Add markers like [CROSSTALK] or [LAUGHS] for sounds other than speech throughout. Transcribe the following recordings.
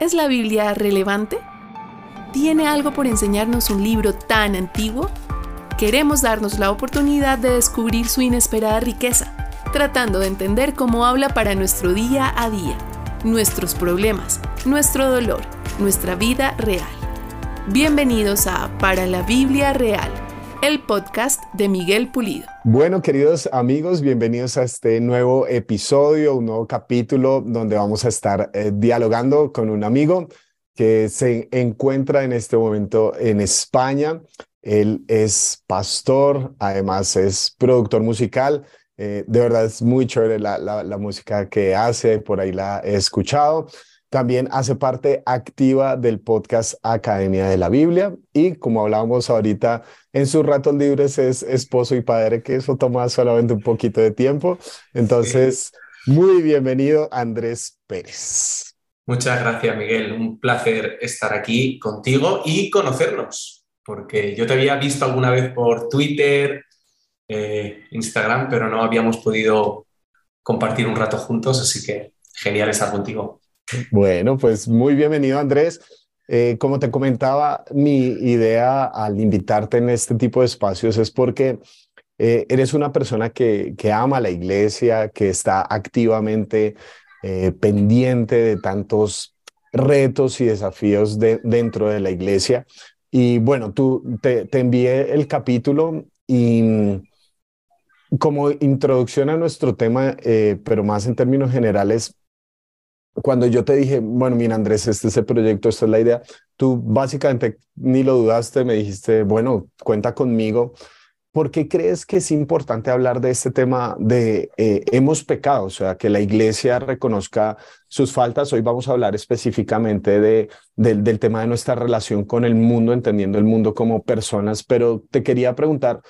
¿Es la Biblia relevante? ¿Tiene algo por enseñarnos un libro tan antiguo? Queremos darnos la oportunidad de descubrir su inesperada riqueza, tratando de entender cómo habla para nuestro día a día, nuestros problemas, nuestro dolor, nuestra vida real. Bienvenidos a Para la Biblia Real, el podcast de Miguel Pulido. Bueno, queridos amigos, bienvenidos a este nuevo episodio, un nuevo capítulo donde vamos a estar eh, dialogando con un amigo que se encuentra en este momento en España. Él es pastor, además es productor musical. Eh, de verdad es muy chévere la, la música que hace, por ahí la he escuchado. También hace parte activa del podcast Academia de la Biblia y como hablábamos ahorita, en sus ratos libres es esposo y padre, que eso toma solamente un poquito de tiempo. Entonces, muy bienvenido Andrés Pérez. Muchas gracias, Miguel. Un placer estar aquí contigo y conocernos, porque yo te había visto alguna vez por Twitter, eh, Instagram, pero no habíamos podido compartir un rato juntos, así que genial estar contigo. Bueno, pues muy bienvenido Andrés. Eh, como te comentaba, mi idea al invitarte en este tipo de espacios es porque eh, eres una persona que, ama la iglesia, que está activamente eh, pendiente de tantos retos y desafíos de, dentro de la iglesia. Y bueno, tú te, te envié el capítulo y mm, como introducción a nuestro tema, pero más en términos generales, cuando yo te dije, bueno, mira Andrés, este es el proyecto, esta es la idea, tú básicamente ni lo dudaste, me dijiste, bueno, cuenta conmigo. ¿Por qué crees que es importante hablar de este tema de eh, hemos pecado? O sea, que la iglesia reconozca sus faltas. Hoy vamos a hablar específicamente de, del tema de nuestra relación con el mundo, entendiendo el mundo como personas, pero te quería preguntar,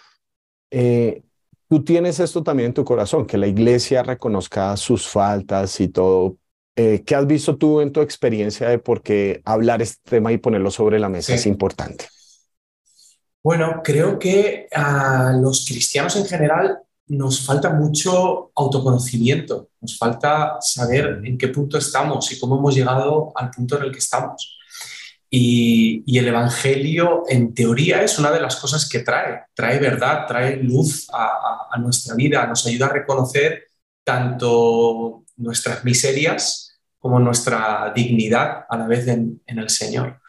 eh, tú tienes esto también en tu corazón, que la iglesia reconozca sus faltas y todo, eh, ¿Qué has visto tú en tu experiencia de por qué hablar este tema y ponerlo sobre la mesa es importante? Bueno, creo que a los cristianos en general nos falta mucho autoconocimiento, nos falta saber en qué punto estamos y cómo hemos llegado al punto en el que estamos. Y, el Evangelio, en teoría, es una de las cosas que trae, trae verdad, trae luz a nuestra vida, nos ayuda a reconocer tanto nuestras miserias como nuestra dignidad a la vez en, el Señor.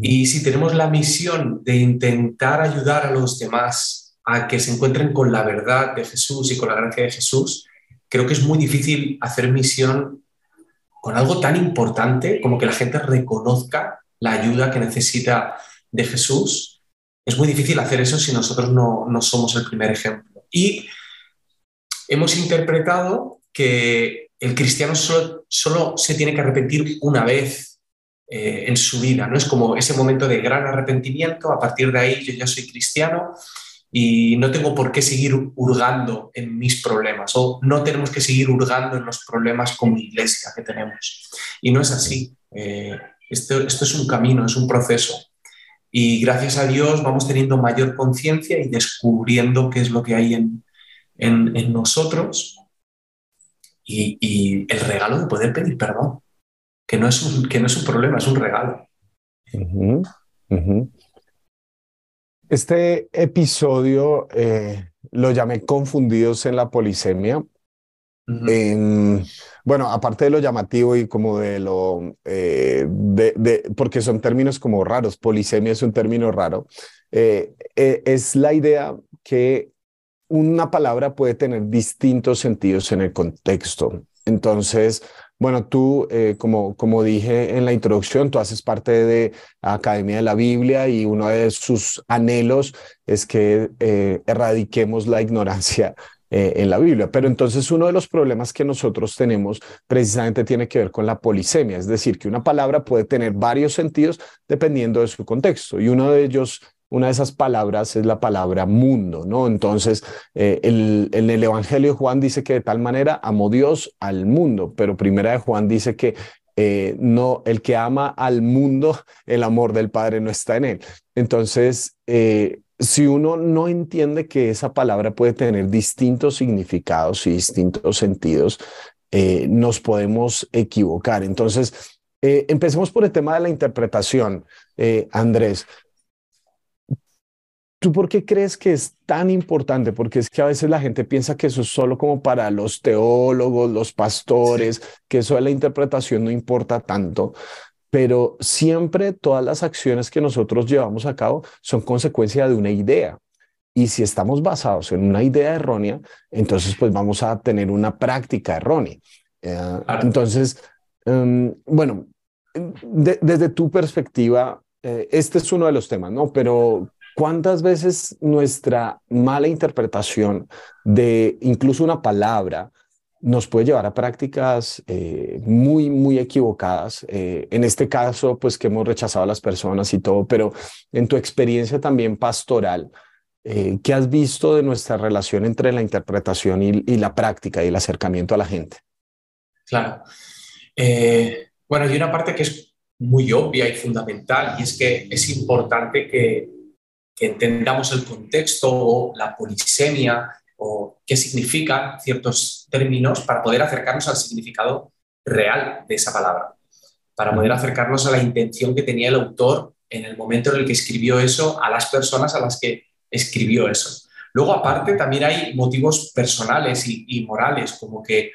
Y si tenemos la misión de intentar ayudar a los demás a que se encuentren con la verdad de Jesús y con la gracia de Jesús, creo que es muy difícil hacer misión con algo tan importante como que la gente reconozca la ayuda que necesita de Jesús. Es muy difícil hacer eso si nosotros no, no somos el primer ejemplo. Y hemos interpretado que el cristiano solo, se tiene que arrepentir una vez eh, en su vida, ¿no? Es como ese momento de gran arrepentimiento, a partir de ahí yo ya soy cristiano y no tengo por qué seguir hurgando en mis problemas o no tenemos que seguir hurgando en los problemas como iglesia que tenemos. Y no es así. Eh, esto, es un camino, es un proceso. Y gracias a Dios vamos teniendo mayor conciencia y descubriendo qué es lo que hay en nosotros y, el regalo de poder pedir perdón, que no es un, que no es un problema, es un regalo. Este episodio eh, lo llamé Confundidos en la Polisemia. bueno, aparte de lo llamativo y como de lo, eh, de, porque son términos como raros, polisemia es un término raro, eh, es la idea que una palabra puede tener distintos sentidos en el contexto. Entonces, bueno, tú, eh, como, como dije en la introducción, tú haces parte de Academia de la Biblia y uno de sus anhelos es que eh, erradiquemos la ignorancia eh, en la Biblia. Pero entonces uno de los problemas que nosotros tenemos precisamente tiene que ver con la polisemia, es decir, que una palabra puede tener varios sentidos dependiendo de su contexto y uno de ellos una de esas palabras es la palabra mundo, ¿no? Entonces, eh, el, en el Evangelio Juan dice que de tal manera amó Dios al mundo, pero primera de Juan dice que eh, no, el que ama al mundo, el amor del Padre no está en él. Entonces, eh, si uno no entiende que esa palabra puede tener distintos significados y distintos sentidos, nos podemos equivocar. Entonces, empecemos por el tema de la interpretación, Andrés. ¿Tú por qué crees que es tan importante? Porque es que a veces la gente piensa que eso es solo como para los teólogos, los pastores, que eso de la interpretación no importa tanto, pero siempre todas las acciones que nosotros llevamos a cabo son consecuencia de una idea. Y si estamos basados en una idea errónea, entonces pues vamos a tener una práctica errónea. Eh, entonces, em, bueno, desde tu perspectiva, eh, este es uno de los temas, ¿no? Pero ¿Cuántas veces nuestra mala interpretación de incluso una palabra nos puede llevar a prácticas eh, muy, muy equivocadas? Eh, en este caso, pues que hemos rechazado a las personas y todo, pero en tu experiencia también pastoral, eh, ¿qué has visto de nuestra relación entre la interpretación y, y la práctica y el acercamiento a la gente? Claro. bueno, hay una parte que es muy obvia y fundamental y es que es importante que que entendamos el contexto o la polisemia o qué significan ciertos términos para poder acercarnos al significado real de esa palabra, para poder acercarnos a la intención que tenía el autor en el momento en el que escribió eso a las personas a las que escribió eso. Luego, aparte, también hay motivos personales y, y morales, como que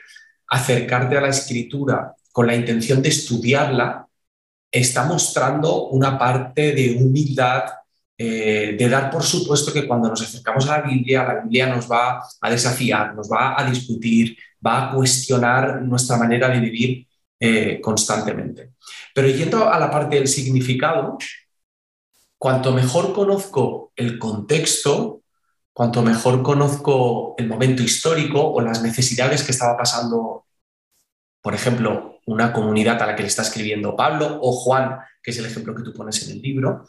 acercarte a la escritura con la intención de estudiarla está mostrando una parte de humildad eh, de dar por supuesto que cuando nos acercamos a la Biblia, la Biblia nos va a desafiar, nos va a discutir, va a cuestionar nuestra manera de vivir eh, constantemente. Pero yendo a la parte del significado, cuanto mejor conozco el contexto, cuanto mejor conozco el momento histórico o las necesidades que estaba pasando, por ejemplo, una comunidad a la que le está escribiendo Pablo o Juan, que es el ejemplo que tú pones en el libro,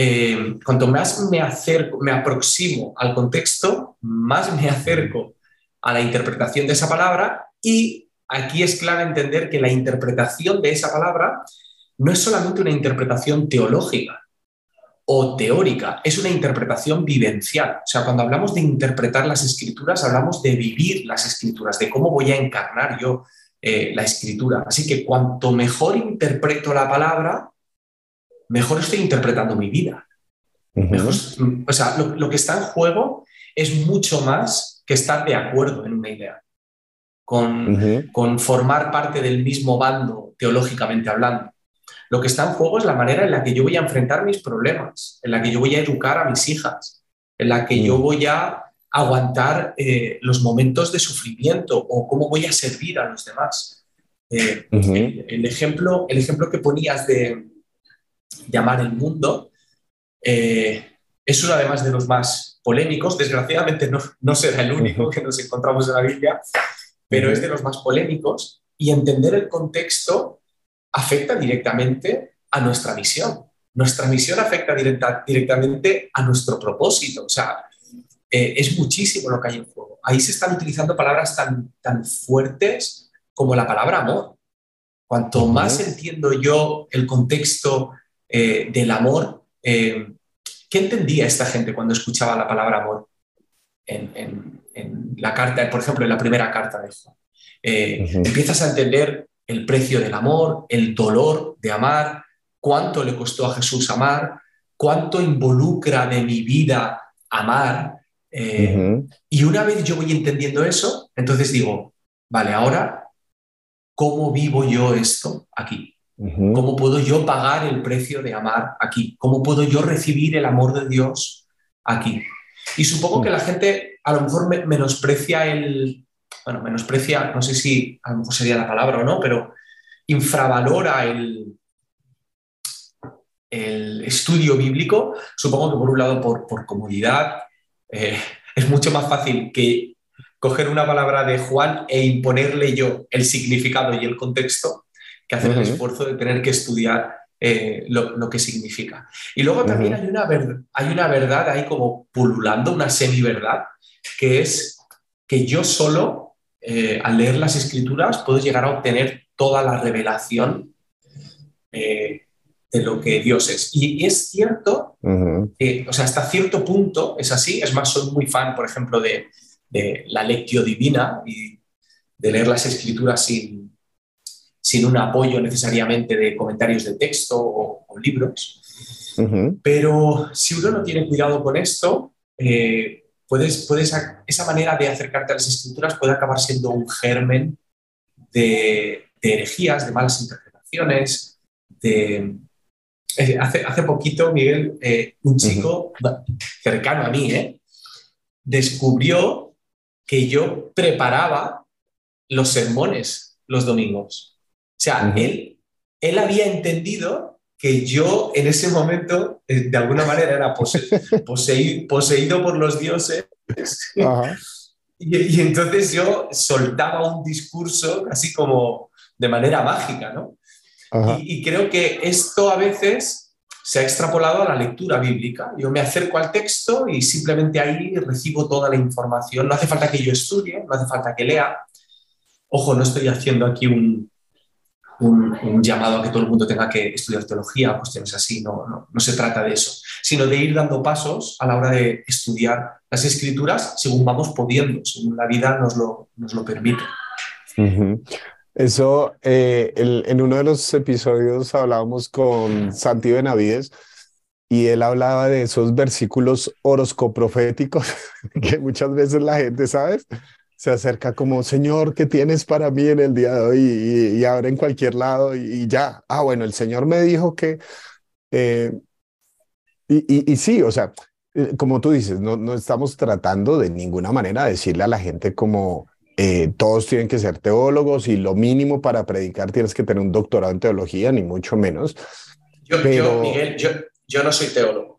eh, cuanto más me acerco, me aproximo al contexto, más me acerco a la interpretación de esa palabra y aquí es clave entender que la interpretación de esa palabra no es solamente una interpretación teológica o teórica, es una interpretación vivencial. O sea, cuando hablamos de interpretar las escrituras, hablamos de vivir las escrituras, de cómo voy a encarnar yo eh, la escritura. Así que cuanto mejor interpreto la palabra, mejor estoy interpretando mi vida. o sea, lo, que está en juego es mucho más que estar de acuerdo en una idea, con, con formar parte del mismo bando teológicamente hablando. Lo que está en juego es la manera en la que yo voy a enfrentar mis problemas, en la que yo voy a educar a mis hijas, en la que yo mm. voy a aguantar eh, los momentos de sufrimiento o cómo voy a servir a los demás. Eh, el, ejemplo, el ejemplo que ponías de, llamar el mundo, eh, es uno además de los más polémicos, desgraciadamente no, no será el único que nos encontramos en la Biblia, pero es de los más polémicos y entender el contexto afecta directamente a nuestra misión. Nuestra misión afecta directamente a nuestro propósito, o sea, eh, es muchísimo lo que hay en juego. Ahí se están utilizando palabras tan, tan fuertes como la palabra amor. Cuanto más entiendo yo el contexto eh, del amor. Eh, ¿Qué entendía esta gente cuando escuchaba la palabra amor en, la carta, por ejemplo, en la primera carta de Juan? Eh, empiezas a entender el precio del amor, el dolor de amar, cuánto le costó a Jesús amar, cuánto involucra de mi vida amar. Y una vez yo voy entendiendo eso, entonces digo, vale, ahora, ¿cómo vivo yo esto aquí? ¿Cómo puedo yo pagar el precio de amar aquí? ¿Cómo puedo yo recibir el amor de Dios aquí? Y supongo que la gente a lo mejor menosprecia el, bueno, menosprecia, no sé si a lo mejor sería la palabra o no, pero infravalora el, el estudio bíblico. Supongo que por un lado por, por comodidad eh, es mucho más fácil que coger una palabra de Juan e imponerle yo el significado y el contexto que hacer el esfuerzo de tener que estudiar eh, lo, que significa. Y luego también hay, una hay una verdad ahí como pululando, una semi-verdad, que es que yo solo, eh, al leer las escrituras, puedo llegar a obtener toda la revelación eh, de lo que Dios es. Y, es cierto, o sea, hasta cierto punto es así. Es más, soy muy fan, por ejemplo, de, de la lectio divina y de leer las escrituras sin, sin un apoyo necesariamente de comentarios de texto o, libros. Pero si uno no tiene cuidado con esto, eh, puedes, puedes, esa manera de acercarte a las escrituras puede acabar siendo un germen de, herejías, de malas interpretaciones, de... Eh, hace, hace, poquito, Miguel, eh, un chico cercano a mí, descubrió que yo preparaba los sermones los domingos. O sea, él, él había entendido que yo en ese momento, eh, de alguna manera, era [LAUGHS] poseído, por los dioses. Y, entonces yo soltaba un discurso así como de manera mágica, ¿no? Y, y, creo que esto a veces se ha extrapolado a la lectura bíblica. Yo me acerco al texto y simplemente ahí recibo toda la información. No hace falta que yo estudie, no hace falta que lea. Ojo, no estoy haciendo aquí un, un, llamado a que todo el mundo tenga que estudiar teología, cuestiones así, no, no, se trata de eso, sino de ir dando pasos a la hora de estudiar las escrituras según vamos pudiendo, según la vida nos lo, nos lo permite. Eso, eh, en uno de los episodios hablábamos con Santi Benavides y él hablaba de esos versículos horoscoproféticos [LAUGHS] que muchas veces la gente, ¿sabes? Se acerca como, Señor, ¿qué tienes para mí en el día de hoy? Y, ahora en cualquier lado y, ya, ah, bueno, el Señor me dijo que... Eh, y, y, sí, o sea, eh, como tú dices, no, no estamos tratando de ninguna manera de decirle a la gente como eh, todos tienen que ser teólogos y lo mínimo para predicar tienes que tener un doctorado en teología, ni mucho menos. Yo, yo Miguel, yo, yo no soy teólogo.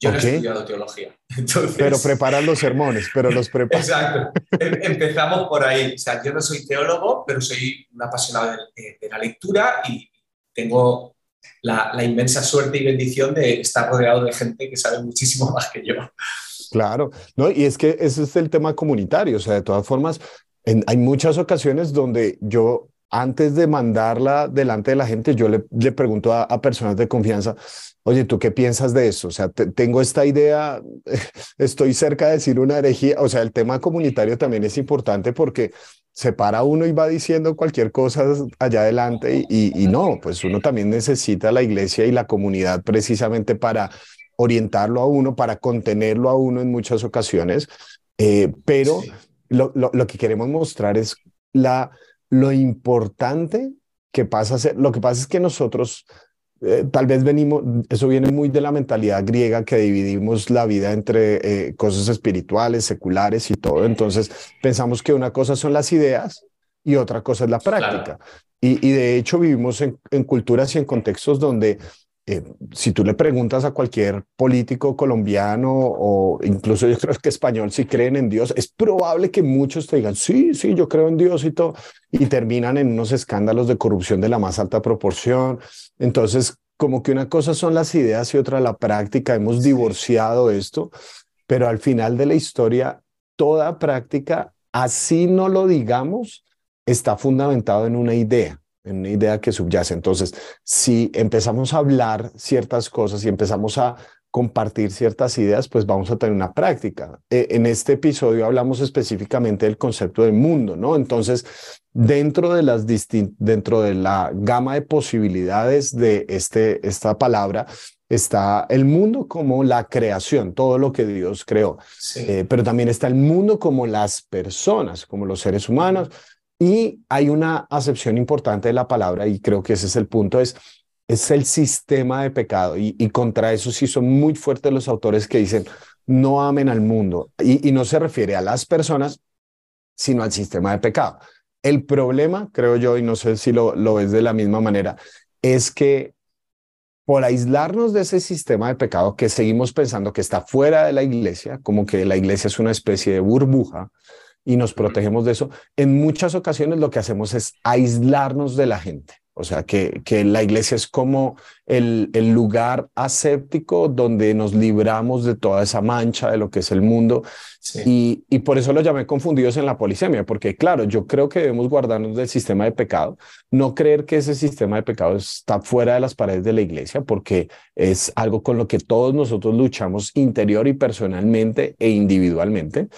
Yo no he estudiado teología. [LAUGHS] Pero preparan los sermones, pero los preparan. Exacto. Em, empezamos por ahí. O sea, yo no soy teólogo, pero soy un apasionado de, la lectura y tengo la, inmensa suerte y bendición de estar rodeado de gente que sabe muchísimo [LAUGHS] más que yo. Claro, ¿no? y es que ese es el tema comunitario. O sea, de todas formas, hay muchas ocasiones donde yo antes de mandarla delante de la gente, yo le, le pregunto a, a, personas de confianza, oye, ¿tú qué piensas de eso? O sea, tengo esta idea, [LAUGHS] estoy cerca de decir una herejía, o sea, el tema comunitario también es importante porque se para uno y va diciendo cualquier cosa allá adelante y, y, no, pues uno también necesita la iglesia y la comunidad precisamente para orientarlo a uno, para contenerlo a uno en muchas ocasiones, eh, pero lo, lo, lo que queremos mostrar es la lo importante que pasa a ser, lo que pasa es que nosotros eh, tal vez venimos, eso viene muy de la mentalidad griega que dividimos la vida entre eh, cosas espirituales, seculares y todo. Entonces pensamos que una cosa son las ideas y otra cosa es la práctica. Y, y, de hecho vivimos en, en, culturas y en contextos donde eh, si tú le preguntas a cualquier político colombiano o incluso yo creo que español si creen en Dios, es probable que muchos te digan, sí, sí, yo creo en Dios y todo, y terminan en unos escándalos de corrupción de la más alta proporción. Entonces, como que una cosa son las ideas y otra la práctica, hemos divorciado esto, pero al final de la historia, toda práctica, así no lo digamos, está fundamentado en una idea en una idea que subyace. Entonces, si empezamos a hablar ciertas cosas y empezamos a compartir ciertas ideas, pues vamos a tener una práctica. Eh, en este episodio hablamos específicamente del concepto del mundo, ¿no? Entonces, dentro de las dentro de la gama de posibilidades de este esta palabra está el mundo como la creación, todo lo que Dios creó, eh, pero también está el mundo como las personas, como los seres humanos, y hay una acepción importante de la palabra, y creo que ese es el punto, es, es el sistema de pecado. Y, contra eso sí son muy fuertes los autores que dicen, no amen al mundo. Y, no se refiere a las personas, sino al sistema de pecado. El problema, creo yo, y no sé si lo, lo ves de la misma manera, es que por aislarnos de ese sistema de pecado que seguimos pensando que está fuera de la iglesia, como que la iglesia es una especie de burbuja, y nos protegemos de eso, en muchas ocasiones lo que hacemos es aislarnos de la gente. O sea, que, que la iglesia es como el, el, lugar aséptico donde nos libramos de toda esa mancha de lo que es el mundo. Y, y por eso lo llamé confundidos en la polisemia, porque claro, yo creo que debemos guardarnos del sistema de pecado, no creer que ese sistema de pecado está fuera de las paredes de la iglesia, porque es algo con lo que todos nosotros luchamos interior y personalmente e individualmente.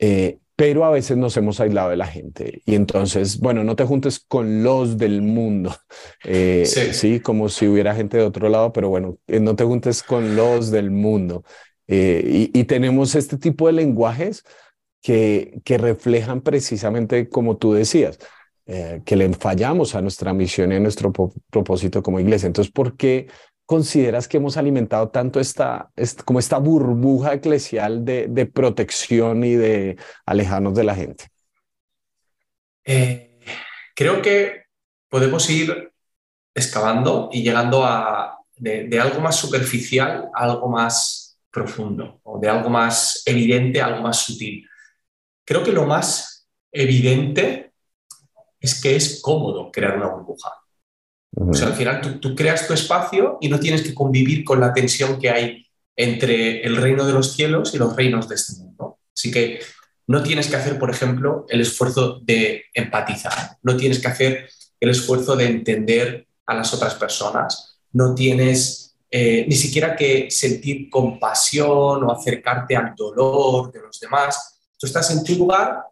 Eh, pero a veces nos hemos aislado de la gente. Y entonces, bueno, no te juntes con los del mundo, [LAUGHS] eh, sí. como si hubiera gente de otro lado, pero bueno, eh, no te juntes con los del mundo. Eh, y, tenemos este tipo de lenguajes que, que reflejan precisamente como tú decías. que le fallamos a nuestra misión y a nuestro propósito como iglesia. Entonces, ¿por qué consideras que hemos alimentado tanto esta, como esta burbuja eclesial de, protección y de alejarnos de la gente? Eh, creo que podemos ir excavando y llegando a de, algo más superficial a algo más profundo o de algo más evidente a algo más sutil. Creo que lo más evidente es que es cómodo crear una burbuja. O sea, al final tú, creas tu espacio y no tienes que convivir con la tensión que hay entre el reino de los cielos y los reinos de este mundo. Así que no tienes que hacer, por ejemplo, el esfuerzo de empatizar, no tienes que hacer el esfuerzo de entender a las otras personas, no tienes eh, ni siquiera que sentir compasión o acercarte al dolor de los demás. Tú estás en tu lugar,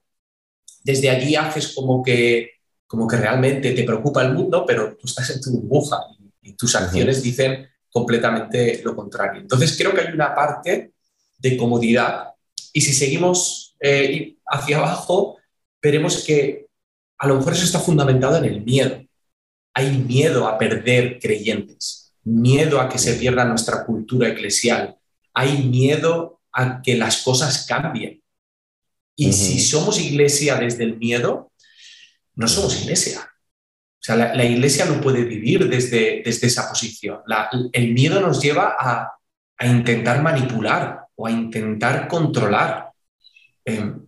desde allí haces como que como que realmente te preocupa el mundo, pero tú estás en tu burbuja y, tus acciones dicen completamente lo contrario. Entonces creo que hay una parte de comodidad y si seguimos eh, hacia abajo, veremos que a lo mejor eso está fundamentado en el miedo. Hay miedo a perder creyentes, miedo a que se pierda nuestra cultura eclesial, hay miedo a que las cosas cambien. Y si somos iglesia desde el miedo, no somos iglesia. O sea, la, iglesia no puede vivir desde, desde esa posición. el miedo nos lleva a, intentar manipular o a intentar controlar. Em,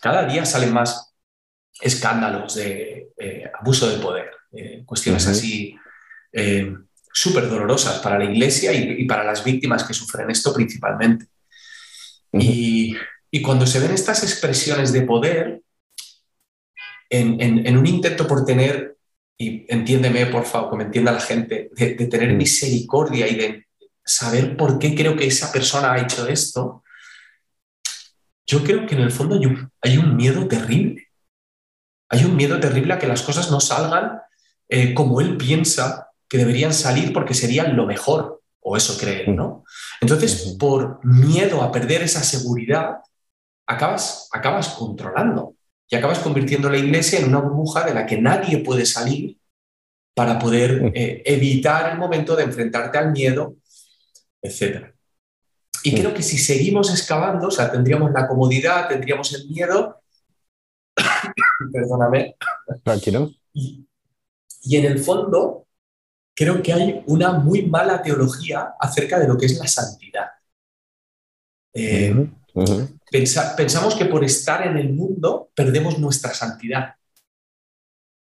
cada día salen más escándalos de abuso de poder, cuestiones así em, súper dolorosas para la iglesia y, para las víctimas que sufren esto principalmente. y, y cuando se ven estas expresiones de poder, en, un intento por tener, y entiéndeme por favor, que me entienda la gente, de, tener mm. misericordia y de saber por qué creo que esa persona ha hecho esto, yo creo que en el fondo hay un, miedo terrible. Hay un miedo terrible a que las cosas no salgan eh, como él piensa que deberían salir porque serían lo mejor, o eso cree él, ¿no? Entonces, por miedo a perder esa seguridad, acabas, acabas controlando y acabas convirtiendo la iglesia en una burbuja de la que nadie puede salir para poder mm. eh, evitar el momento de enfrentarte al miedo, etc. Y mm. creo que si seguimos excavando, o sea, tendríamos la comodidad, tendríamos el miedo, [COUGHS] perdóname. Tranquilo. Y, y en el fondo, creo que hay una muy mala teología acerca de lo que es la santidad. Eh, pensamos que por estar en el mundo perdemos nuestra santidad,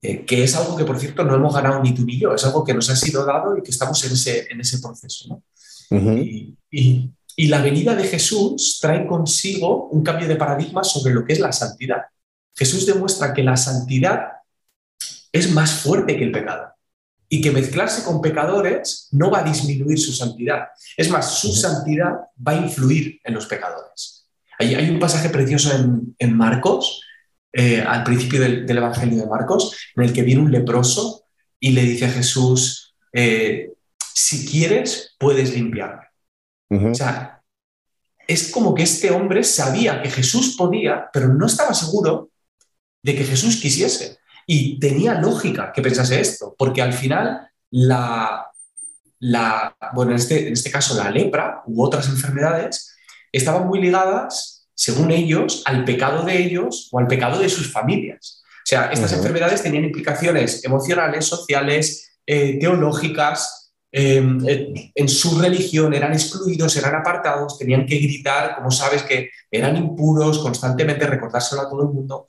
eh, que es algo que, por cierto, no hemos ganado ni tú ni yo, es algo que nos ha sido dado y que estamos en ese, en ese proceso. y, y, la venida de Jesús trae consigo un cambio de paradigma sobre lo que es la santidad. Jesús demuestra que la santidad es más fuerte que el pecado y que mezclarse con pecadores no va a disminuir su santidad. Es más, su santidad va a influir en los pecadores. Hay, hay un pasaje precioso en, Marcos, eh, al principio del, Evangelio de Marcos, en el que viene un leproso y le dice a Jesús, eh, si quieres, puedes limpiarme. O sea, es como que este hombre sabía que Jesús podía, pero no estaba seguro de que Jesús quisiese. Y tenía lógica que pensase esto, porque al final la, la bueno, en este, en este caso la lepra u otras enfermedades estaban muy ligadas, según ellos, al pecado de ellos o al pecado de sus familias. O sea, estas enfermedades tenían implicaciones emocionales, sociales, eh, teológicas, em, en su religión eran excluidos, eran apartados, tenían que gritar, como sabes, que eran impuros, constantemente recordárselo a todo el mundo.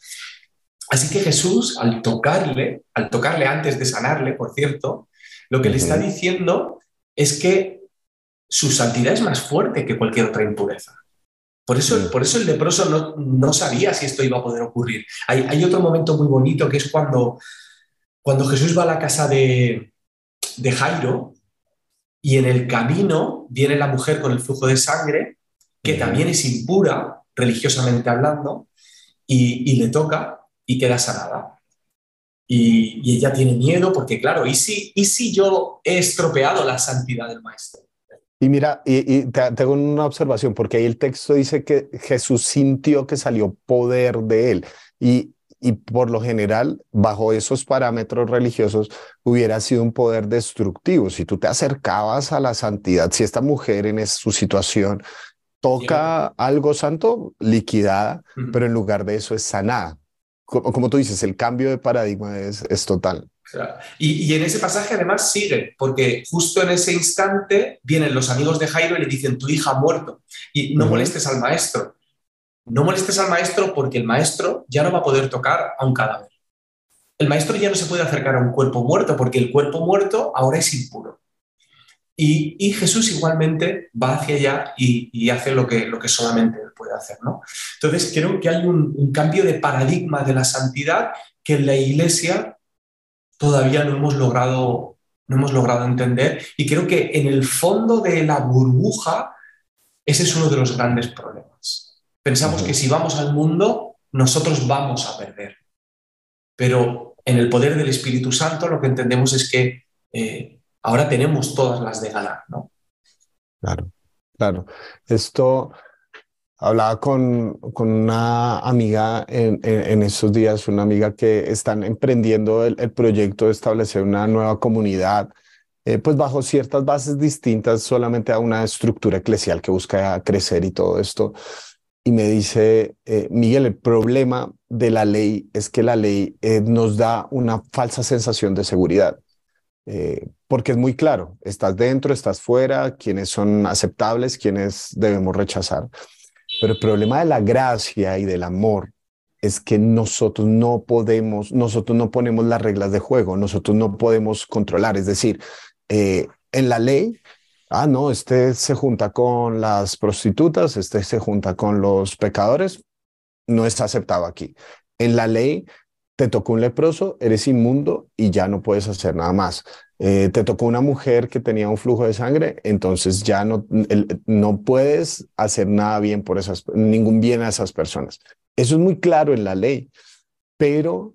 Así que Jesús, al tocarle, al tocarle antes de sanarle, por cierto, lo que le está diciendo es que su santidad es más fuerte que cualquier otra impureza. Por eso, por eso el leproso no, sabía si esto iba a poder ocurrir. Hay, otro momento muy bonito que es cuando, cuando Jesús va a la casa de, de Jairo y en el camino viene la mujer con el flujo de sangre, que también es impura, religiosamente hablando, y, le toca y queda sanada. Y, ella tiene miedo porque, claro, ¿y si, ¿y si yo he estropeado la santidad del maestro? Y mira, y, te, tengo una observación, porque ahí el texto dice que Jesús sintió que salió poder de él. Y, y por lo general, bajo esos parámetros religiosos, hubiera sido un poder destructivo. Si tú te acercabas a la santidad, si esta mujer en su situación toca algo santo, liquidada, pero en lugar de eso es sanada. Como, tú dices, el cambio de paradigma es, es total. Y, y, en ese pasaje además sigue, porque justo en ese instante vienen los amigos de Jairo y le dicen, tu hija ha muerto, y no molestes al maestro. No molestes al maestro porque el maestro ya no va a poder tocar a un cadáver. El maestro ya no se puede acercar a un cuerpo muerto porque el cuerpo muerto ahora es impuro. Y, Jesús igualmente va hacia allá y, hace lo que, lo que solamente él puede hacer. ¿no? Entonces, creo que hay un, cambio de paradigma de la santidad que en la iglesia todavía no hemos logrado, no hemos logrado entender. Y creo que en el fondo de la burbuja, ese es uno de los grandes problemas. Pensamos que si vamos al mundo, nosotros vamos a perder. Pero en el poder del Espíritu Santo lo que entendemos es que eh, ahora tenemos todas las de ganar, ¿no? Claro, claro. Esto hablaba con, con una amiga en, en, estos días, una amiga que están emprendiendo el, proyecto de establecer una nueva comunidad, eh, pues bajo ciertas bases distintas, solamente a una estructura eclesial que busca crecer y todo esto. Y me dice, eh, Miguel, el problema de la ley es que la ley eh, nos da una falsa sensación de seguridad. Porque es muy claro, estás dentro, estás fuera, quiénes son aceptables, quiénes debemos rechazar. Pero el problema de la gracia y del amor es que nosotros no podemos, nosotros no ponemos las reglas de juego, nosotros no podemos controlar. Es decir, eh, en la ley, ah, no, este se junta con las prostitutas, este se junta con los pecadores, no está aceptado aquí. En la ley, te tocó un leproso, eres inmundo y ya no puedes hacer nada más. Eh, te tocó una mujer que tenía un flujo de sangre, entonces ya no, no puedes hacer nada bien por esas, ningún bien a esas personas. Eso es muy claro en la ley, pero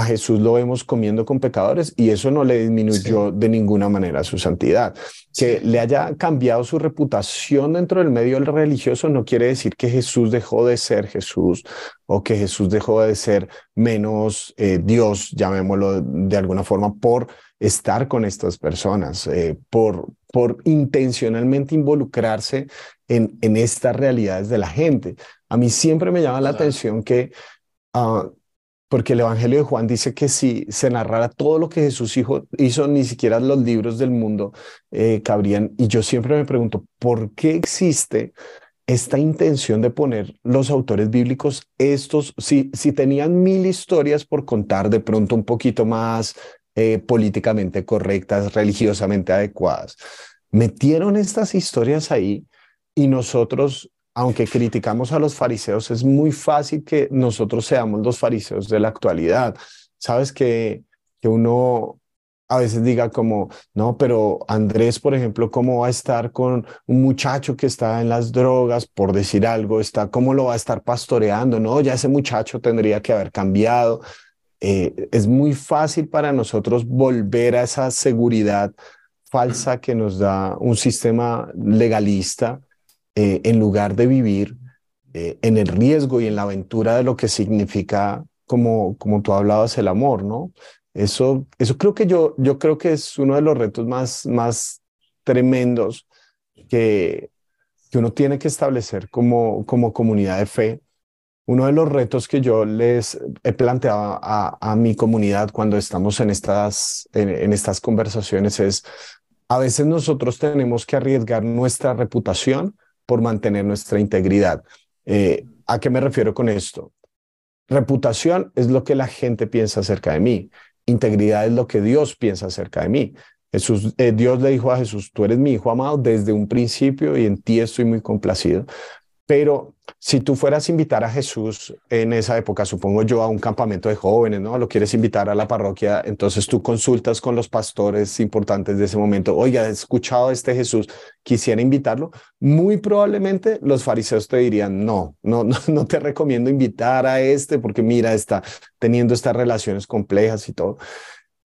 a Jesús lo vemos comiendo con pecadores y eso no le disminuyó de ninguna manera su santidad. Que le haya cambiado su reputación dentro del medio religioso no quiere decir que Jesús dejó de ser Jesús o que Jesús dejó de ser menos eh, Dios, llamémoslo de alguna forma, por estar con estas personas, eh, por, por intencionalmente involucrarse en, en estas realidades de la gente. A mí siempre me llama la atención que uh, porque el Evangelio de Juan dice que si se narrara todo lo que Jesús hizo, ni siquiera los libros del mundo eh, cabrían. Y yo siempre me pregunto, ¿por qué existe esta intención de poner los autores bíblicos estos, si, si tenían mil historias por contar, de pronto un poquito más eh, políticamente correctas, religiosamente adecuadas, metieron estas historias ahí y nosotros aunque criticamos a los fariseos, es muy fácil que nosotros seamos los fariseos de la actualidad. Sabes que, que uno a veces diga como, no, pero Andrés, por ejemplo, ¿cómo va a estar con un muchacho que está en las drogas, por decir algo, está, ¿cómo lo va a estar pastoreando? No, ya ese muchacho tendría que haber cambiado. Eh, es muy fácil para nosotros volver a esa seguridad falsa que nos da un sistema legalista eh, en lugar de vivir eh, en el riesgo y en la aventura de lo que significa, como, como tú hablabas, el amor, ¿no? Eso, eso creo que yo, yo creo que es uno de los retos más, más tremendos que, que uno tiene que establecer como, como comunidad de fe. Uno de los retos que yo les he planteado a, a mi comunidad cuando estamos en estas, en estas conversaciones es, a veces nosotros tenemos que arriesgar nuestra reputación por mantener nuestra integridad. Eh, ¿A qué me refiero con esto? Reputación es lo que la gente piensa acerca de mí. Integridad es lo que Dios piensa acerca de mí. Jesús, eh, Dios le dijo a Jesús, tú eres mi hijo amado desde un principio y en ti estoy muy complacido. Pero si tú fueras a invitar a Jesús en esa época, supongo yo, a un campamento de jóvenes, ¿no? Lo quieres invitar a la parroquia, entonces tú consultas con los pastores importantes de ese momento, oiga, he escuchado a este Jesús, quisiera invitarlo. Muy probablemente los fariseos te dirían, no, no, no, [LAUGHS] te recomiendo invitar a este porque mira, está teniendo estas relaciones complejas y todo.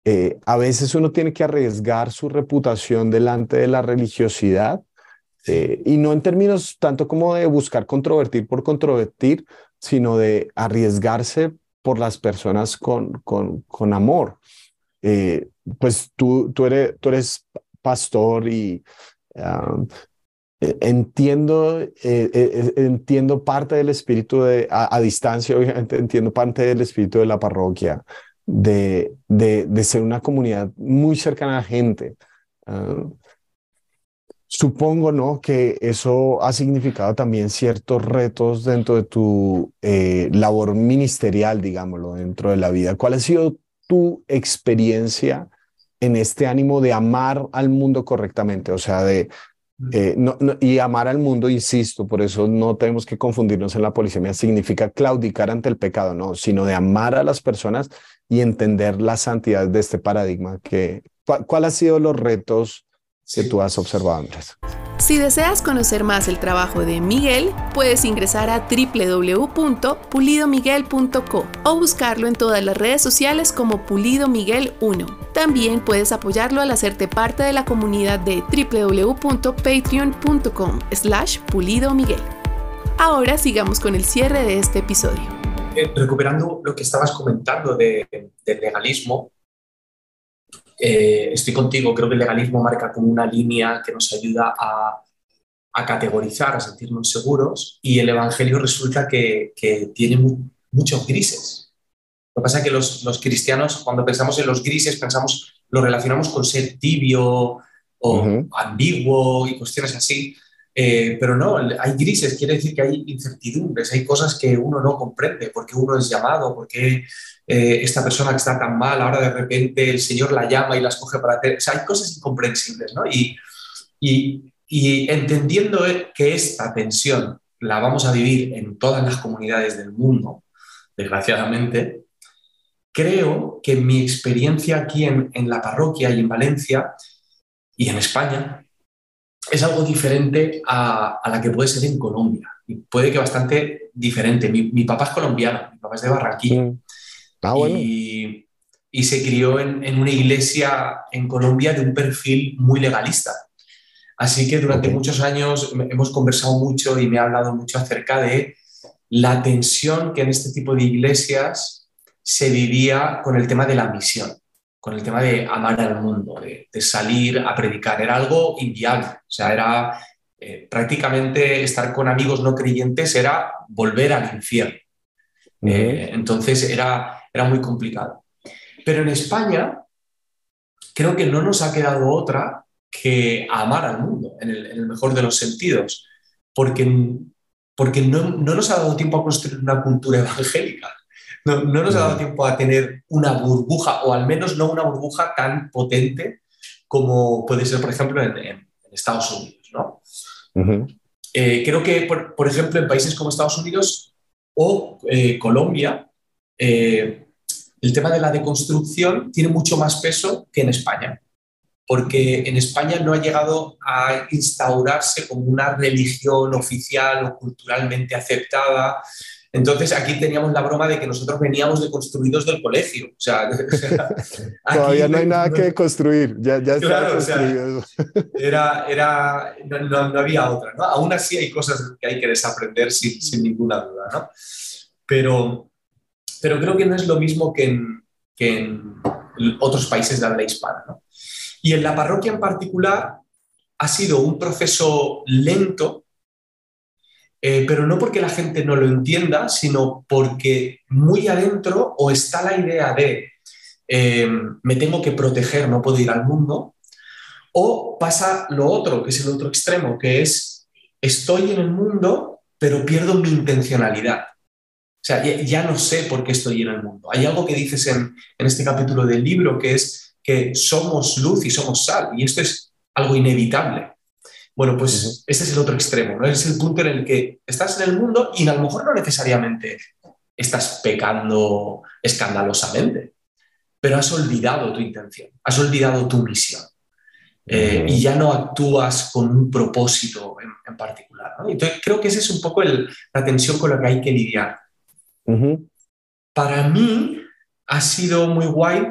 Eh, a veces uno tiene que arriesgar su reputación delante de la religiosidad eh, y no en términos tanto como de buscar controvertir por controvertir, sino de arriesgarse por las personas con, con, con amor. Eh, pues tú, tú, eres, tú eres pastor y e, entiendo, eh, entiendo parte del espíritu de, a, distancia, [LAUGHS] obviamente entiendo parte del espíritu de la parroquia, de, de, de ser una comunidad muy cercana a la gente. Uh, Supongo, ¿no? Que eso ha significado también ciertos retos dentro de tu eh, labor ministerial, digámoslo, dentro de la vida. ¿Cuál ha sido tu experiencia en este ánimo de amar al mundo correctamente? O sea, de... Mm. Eh, no, y amar al mundo, insisto, por eso no tenemos que confundirnos en la polisemia, significa claudicar ante el pecado, no, sino de amar a las personas y entender la santidad de este paradigma. Que, ¿Cuál, cuál han sido los retos que tú has observado, Andrés. Si deseas conocer más el trabajo de Miguel, puedes ingresar a www.pulidomiguel.co o buscarlo en todas las redes sociales como Pulido Miguel 1. También puedes apoyarlo al hacerte parte de la comunidad de www.patreon.com slash Pulido Miguel. Ahora sigamos con el cierre de este episodio. Eh, recuperando lo que estabas comentando de, del legalismo, eh, estoy contigo, creo que el legalismo marca como una línea que nos ayuda a, categorizar, a sentirnos seguros, y el Evangelio resulta que, tiene muchos grises. Lo que pasa es que los, cristianos, cuando pensamos en los grises, pensamos, lo relacionamos con ser tibio o ambiguo y cuestiones así. Eh, pero no, hay grises, quiere decir que hay incertidumbres, hay cosas que uno no comprende, porque uno es llamado, porque eh, esta persona que está tan mal, ahora de repente el Señor la llama y la escoge para hacer. O sea, hay cosas incomprensibles, ¿no? Y, y, y entendiendo que esta tensión la vamos a vivir en todas las comunidades del mundo, desgraciadamente, creo que mi experiencia aquí en, en la parroquia y en Valencia y en España es algo diferente a, a, la que puede ser en Colombia. Y puede que bastante diferente. Mi, mi papá es colombiano, mi papá es de Barranquilla. Ah, y, se crió en, una iglesia en Colombia de un perfil muy legalista. Así que durante muchos años hemos conversado mucho y me ha hablado mucho acerca de la tensión que en este tipo de iglesias se vivía con el tema de la misión, con el tema de amar al mundo, de, salir a predicar. Era algo inviable. O sea, era eh, prácticamente estar con amigos no creyentes era volver al infierno. Eh, entonces era, era muy complicado. Pero en España creo que no nos ha quedado otra que amar al mundo, en el, mejor de los sentidos, porque, porque no, nos ha dado tiempo a construir una cultura evangélica. No, nos ha dado tiempo a tener una burbuja, o al menos no una burbuja tan potente como puede ser, por ejemplo, en, Estados Unidos. ¿no? Eh, creo que, por, ejemplo, en países como Estados Unidos o eh, Colombia, eh, el tema de la deconstrucción tiene mucho más peso que en España, porque en España no ha llegado a instaurarse como una religión oficial o culturalmente aceptada. Entonces aquí teníamos la broma de que nosotros veníamos deconstruidos del colegio. O sea, [LAUGHS] Todavía no hay nada que construir, ya, ya está construido. era, era, no, había otra. ¿no? Aún así hay cosas que hay que desaprender sin, sin ninguna duda. ¿no? Pero, pero creo que no es lo mismo que en, otros países de habla hispana. Y en la parroquia en particular ha sido un proceso lento, eh, pero no porque la gente no lo entienda, sino porque muy adentro o está la idea de eh, me tengo que proteger, no puedo ir al mundo, o pasa lo otro, que es el otro extremo, que es estoy en el mundo, pero pierdo mi intencionalidad. O sea, ya, no sé por qué estoy en el mundo. Hay algo que dices en, este capítulo del libro que es que somos luz y somos sal, y esto es algo inevitable. Bueno, pues ese es el otro extremo, ¿no? Es el punto en el que estás en el mundo y a lo mejor no necesariamente estás pecando escandalosamente, pero has olvidado tu intención, has olvidado tu misión. Eh, y ya no actúas con un propósito en, particular. Entonces, creo que esa es un poco la tensión con la que hay que lidiar. Para mí ha sido muy guay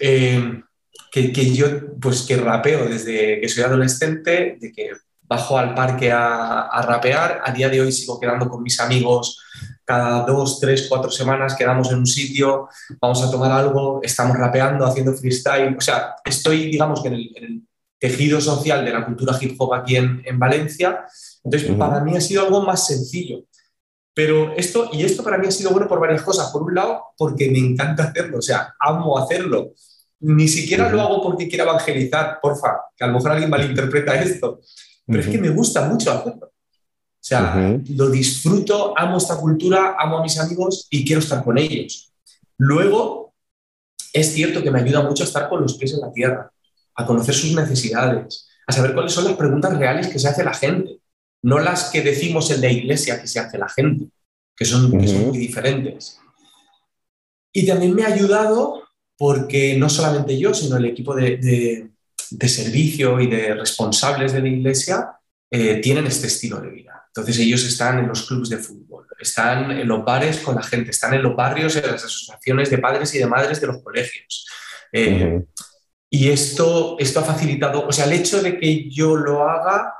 eh, que, que, yo, pues que rapeo desde que soy adolescente, de que bajo al parque a, a, rapear, a día de hoy sigo quedando con mis amigos cada dos, tres, cuatro semanas, quedamos en un sitio, vamos a tomar algo, estamos rapeando, haciendo freestyle, o sea, estoy, digamos, que en el, tejido social de la cultura hip hop aquí en, en Valencia, entonces para mí ha sido algo más sencillo. Pero esto, y esto para mí ha sido bueno por varias cosas. Por un lado, porque me encanta hacerlo, o sea, amo hacerlo. Ni siquiera lo hago porque quiera evangelizar, porfa, que a lo mejor alguien malinterpreta esto, pero es que me gusta mucho hacerlo. O sea, lo disfruto, amo esta cultura, amo a mis amigos y quiero estar con ellos. Luego, es cierto que me ayuda mucho a estar con los pies en la tierra, a conocer sus necesidades, a saber cuáles son las preguntas reales que se hace la gente no las que decimos en la iglesia que se hace la gente, que son, muy diferentes. Y también me ha ayudado porque no solamente yo, sino el equipo de, servicio y de responsables de la iglesia eh, tienen este estilo de vida. Entonces ellos están en los clubes de fútbol, están en los bares con la gente, están en los barrios, en las asociaciones de padres y de madres de los colegios. Eh, y esto, esto ha facilitado, o sea, el hecho de que yo lo haga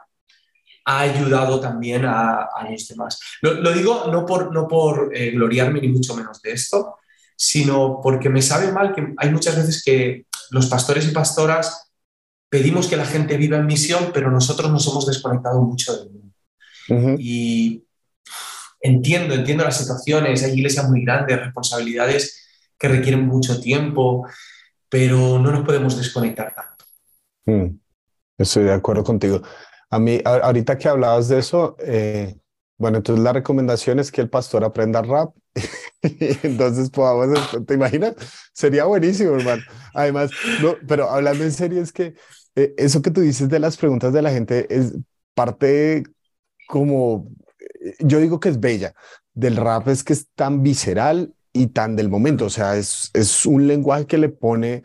ha ayudado también a, los demás. Lo, digo no por, no por eh, gloriarme ni mucho menos de esto, sino porque me sabe mal que hay muchas veces que los pastores y pastoras pedimos que la gente viva en misión, pero nosotros nos hemos desconectado mucho del mundo. Y entiendo, entiendo las situaciones, hay iglesias muy grandes, responsabilidades que requieren mucho tiempo, pero no nos podemos desconectar tanto. Mm. Estoy de acuerdo contigo. A mí, ahorita que hablabas de eso, eh, bueno, entonces la recomendación es que el pastor aprenda rap. [LAUGHS] entonces podamos, ¿te imaginas? Sería buenísimo, hermano. Además, no, pero hablando en serio, es que eh, eso que tú dices de las preguntas de la gente es parte como, eh, yo digo que es bella, del rap es que es tan visceral y tan del momento, o sea, es, es un lenguaje que le pone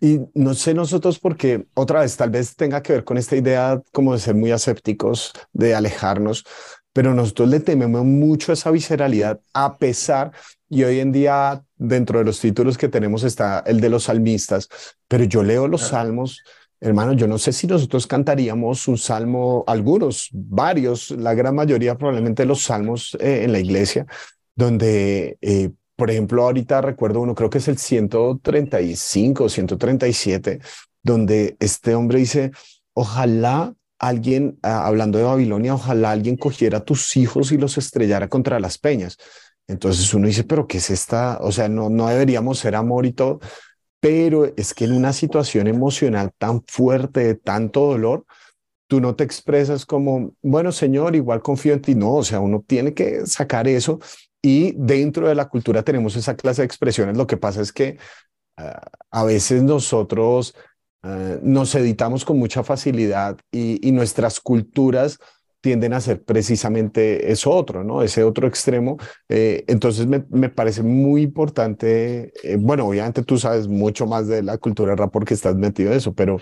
y no sé nosotros porque otra vez tal vez tenga que ver con esta idea como de ser muy asépticos, de alejarnos, pero nosotros le tememos mucho esa visceralidad a pesar, y hoy en día dentro de los títulos que tenemos está el de los salmistas, pero yo leo los salmos, hermano, yo no sé si nosotros cantaríamos un salmo, algunos, varios, la gran mayoría probablemente los salmos eh, en la iglesia, donde eh, por ejemplo, ahorita recuerdo uno, creo que es el 135, 137, donde este hombre dice, ojalá alguien, ah, hablando de Babilonia, ojalá alguien cogiera tus hijos y los estrellara contra las peñas. Entonces uno dice, pero ¿qué es esta? O sea, no, no deberíamos ser amor y todo, pero es que en una situación emocional tan fuerte, de tanto dolor, tú no te expresas como, bueno, Señor, igual confío en ti. No, o sea, uno tiene que sacar eso y dentro de la cultura tenemos esa clase de expresiones. Lo que pasa es que ah, a veces nosotros ah, nos editamos con mucha facilidad y, nuestras culturas tienden a ser precisamente eso otro, ¿no? Ese otro extremo. Eh, entonces me, me, parece muy importante, eh, bueno, obviamente tú sabes mucho más de la cultura rap porque estás metido en eso, pero,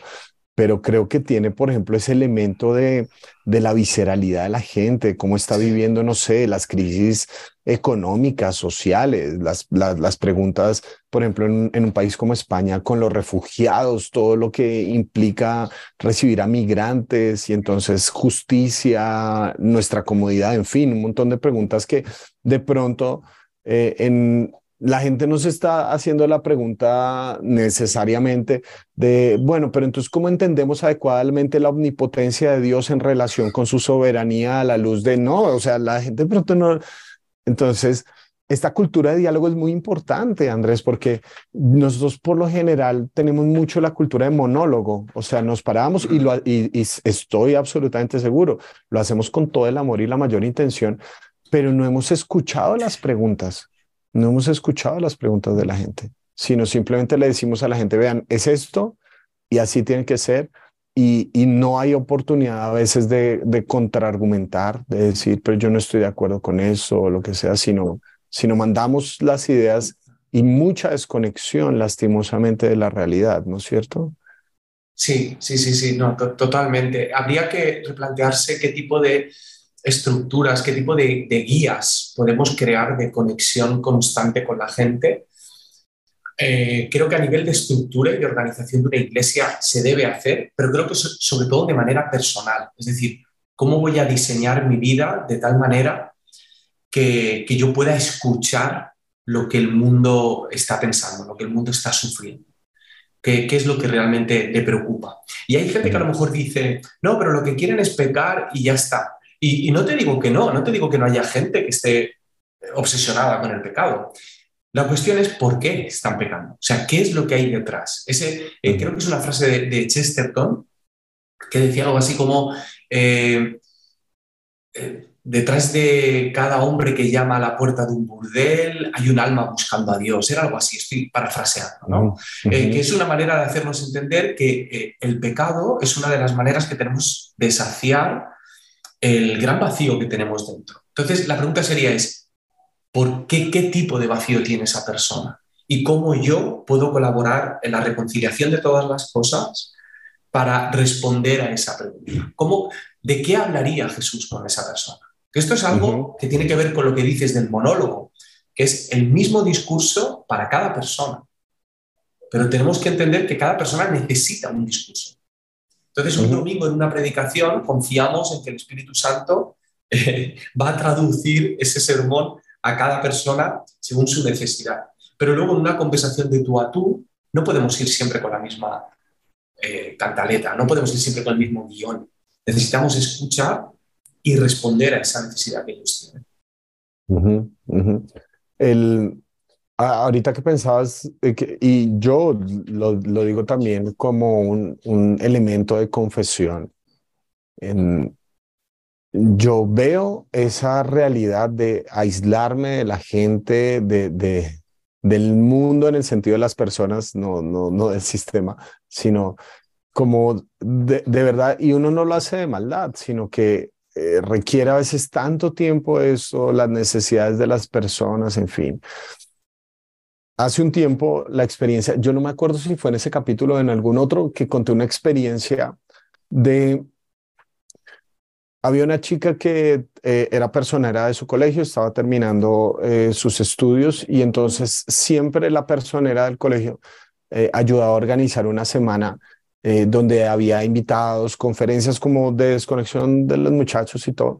pero creo que tiene, por ejemplo, ese elemento de, de la visceralidad de la gente, cómo está viviendo, no sé, las crisis económicas, sociales, las, las, preguntas, por ejemplo, en, en, un país como España, con los refugiados, todo lo que implica recibir a migrantes y entonces justicia, nuestra comodidad, en fin, un montón de preguntas que de pronto eh, en, la gente no se está haciendo la pregunta necesariamente de, bueno, pero entonces, ¿cómo entendemos adecuadamente la omnipotencia de Dios en relación con su soberanía a la luz de no? O sea, la gente pronto no. Entonces, esta cultura de diálogo es muy importante, Andrés, porque nosotros por lo general tenemos mucho la cultura de monólogo, o sea, nos paramos y, lo, y estoy absolutamente seguro, lo hacemos con todo el amor y la mayor intención, pero no hemos escuchado las preguntas no hemos escuchado las preguntas de la gente, sino simplemente le decimos a la gente, vean, es esto y así tiene que ser, y, y, no hay oportunidad a veces de, de contraargumentar, de decir, pero yo no estoy de acuerdo con eso o lo que sea, sino, sino mandamos las ideas y mucha desconexión lastimosamente de la realidad, ¿no es cierto? Sí, sí, sí, sí, no, totalmente. Habría que replantearse qué tipo de estructuras, qué tipo de, guías podemos crear de conexión constante con la gente. Eh, creo que a nivel de estructura y de organización de una iglesia se debe hacer, pero creo que sobre todo de manera personal. Es decir, cómo voy a diseñar mi vida de tal manera que, que yo pueda escuchar lo que el mundo está pensando, lo que el mundo está sufriendo. ¿Qué, ¿Qué, es lo que realmente le preocupa? Y hay gente que a lo mejor dice, no, pero lo que quieren es pecar y ya está. Y, no te digo que no, no te digo que no haya gente que esté obsesionada con el pecado. La cuestión es por qué están pecando. O sea, ¿qué es lo que hay detrás? Ese, eh, creo que es una frase de, Chesterton que decía algo así como, eh, eh, detrás de cada hombre que llama a la puerta de un burdel hay un alma buscando a Dios. Era algo así, estoy parafraseando, ¿no? que es una manera de hacernos entender que el pecado es una de las maneras que tenemos de saciar el gran vacío que tenemos dentro. Entonces, la pregunta sería es, ¿por qué, qué tipo de vacío tiene esa persona? ¿Y cómo yo puedo colaborar en la reconciliación de todas las cosas para responder a esa pregunta? ¿Cómo, ¿De qué hablaría Jesús con esa persona? Esto es algo que tiene que ver con lo que dices del monólogo, que es el mismo discurso para cada persona. Pero tenemos que entender que cada persona necesita un discurso. Entonces, un domingo en una predicación confiamos en que el Espíritu Santo eh, [LAUGHS] va a traducir ese sermón a cada persona según su necesidad. Pero luego en una conversación de tú a tú no podemos ir siempre con la misma eh, cantaleta, no podemos ir siempre con el mismo guion. Necesitamos escuchar y responder a esa necesidad que ellos tienen. El, Ahorita que pensabas, eh, y yo lo, digo también como un, un elemento de confesión, en, yo veo esa realidad de aislarme de la gente, de, de, del mundo en el sentido de las personas, no, no, no del sistema, sino como de, de verdad, y uno no lo hace de maldad, sino que eh, requiere a veces tanto tiempo eso, las necesidades de las personas, en fin hace un tiempo la experiencia, yo no me acuerdo si fue en ese capítulo o en algún otro, que conté una experiencia de... Había una chica que eh, era personera de su colegio, estaba terminando eh, sus estudios y entonces siempre la personera del colegio eh, ayudaba a organizar una semana donde había invitados, conferencias como de desconexión de los muchachos y todo.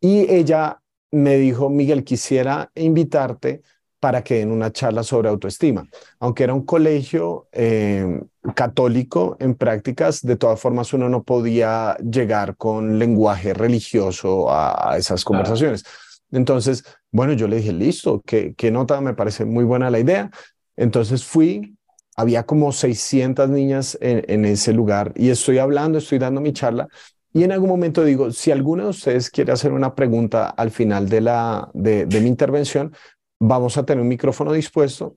Y ella me dijo, Miguel, quisiera invitarte para que den una charla sobre autoestima. Aunque era un colegio eh, católico en prácticas, de todas formas uno no podía llegar con lenguaje religioso a, esas conversaciones. Entonces, bueno, yo le dije, listo, qué, qué nota, me parece muy buena la idea. Entonces fui, había como 600 niñas en, ese lugar y estoy hablando, estoy dando mi charla y en algún momento digo, si alguno de ustedes quiere hacer una pregunta al final de, la, de, de mi intervención, vamos a tener un micrófono dispuesto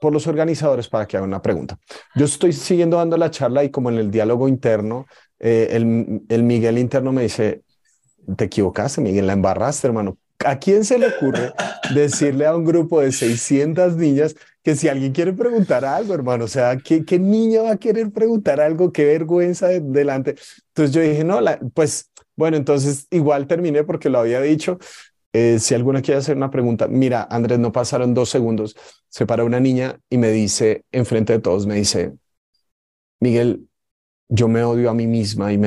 por los organizadores para que hagan una pregunta. Yo estoy siguiendo dando la charla y como en el diálogo interno, eh, el, el Miguel interno me dice, te equivocaste, Miguel, la embarraste, hermano. ¿A quién se le ocurre decirle a un grupo de 600 niñas que si alguien quiere preguntar algo, hermano? O sea, ¿qué, qué niña va a querer preguntar algo? Qué vergüenza delante. Entonces yo dije, no, pues bueno, entonces igual terminé porque lo había dicho eh, si alguna quiere hacer una pregunta, mira, Andrés, no pasaron dos segundos, se para una niña y me dice, enfrente de todos, me dice, Miguel, yo me odio a mí misma y,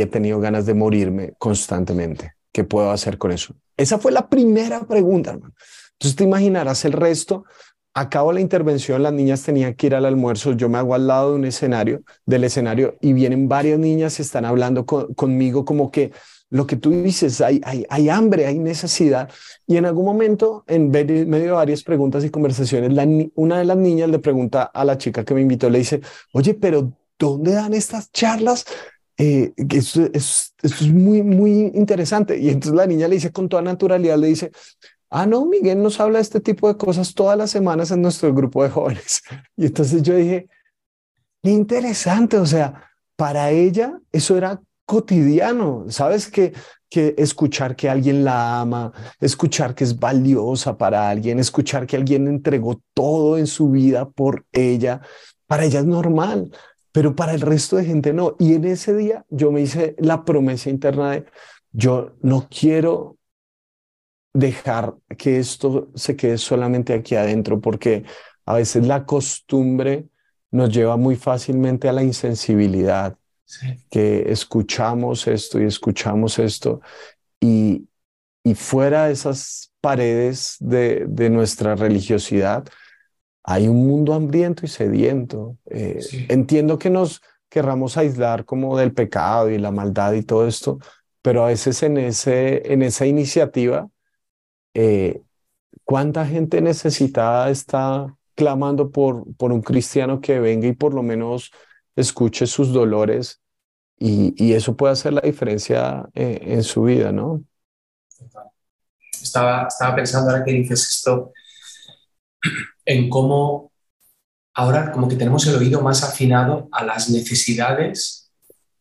he tenido ganas de morirme constantemente. ¿Qué puedo hacer con eso? Esa fue la primera pregunta, hermano. Entonces te imaginarás el resto. Acabo la intervención, las niñas tenían que ir al almuerzo, yo me hago al lado de un escenario, del escenario, y vienen varias niñas y están hablando conmigo como que lo que tú dices, hay, hay, hambre, hay necesidad. Y en algún momento, en medio de varias preguntas y conversaciones, una de las niñas le pregunta a la chica que me invitó, le dice, oye, pero ¿dónde dan estas charlas? Eh, es, es muy, muy interesante. Y entonces la niña le dice con toda naturalidad, le dice, ah, no, Miguel nos habla de este tipo de cosas todas las semanas en nuestro grupo de jóvenes. [LAUGHS] Y entonces yo dije, interesante, o sea, para ella eso era cotidiano, ¿sabes? Que, que escuchar que alguien la ama, escuchar que es valiosa para alguien, escuchar que alguien entregó todo en su vida por ella, para ella es normal, pero para el resto de gente no. Y en ese día yo me hice la promesa interna de, yo no quiero dejar que esto se quede solamente aquí adentro, porque a veces la costumbre nos lleva muy fácilmente a la insensibilidad, que escuchamos esto y escuchamos esto y, y fuera de esas paredes de, de, nuestra religiosidad hay un mundo hambriento y sediento. Eh, entiendo que nos querramos aislar como del pecado y la maldad y todo esto, pero a veces en, ese, en esa iniciativa, eh, ¿cuánta gente necesitada está clamando por, por un cristiano que venga y por lo menos escuche sus dolores y, y eso puede hacer la diferencia eh, en su vida, ¿no? Estaba, estaba pensando ahora que dices esto en cómo ahora como que tenemos el oído más afinado a las necesidades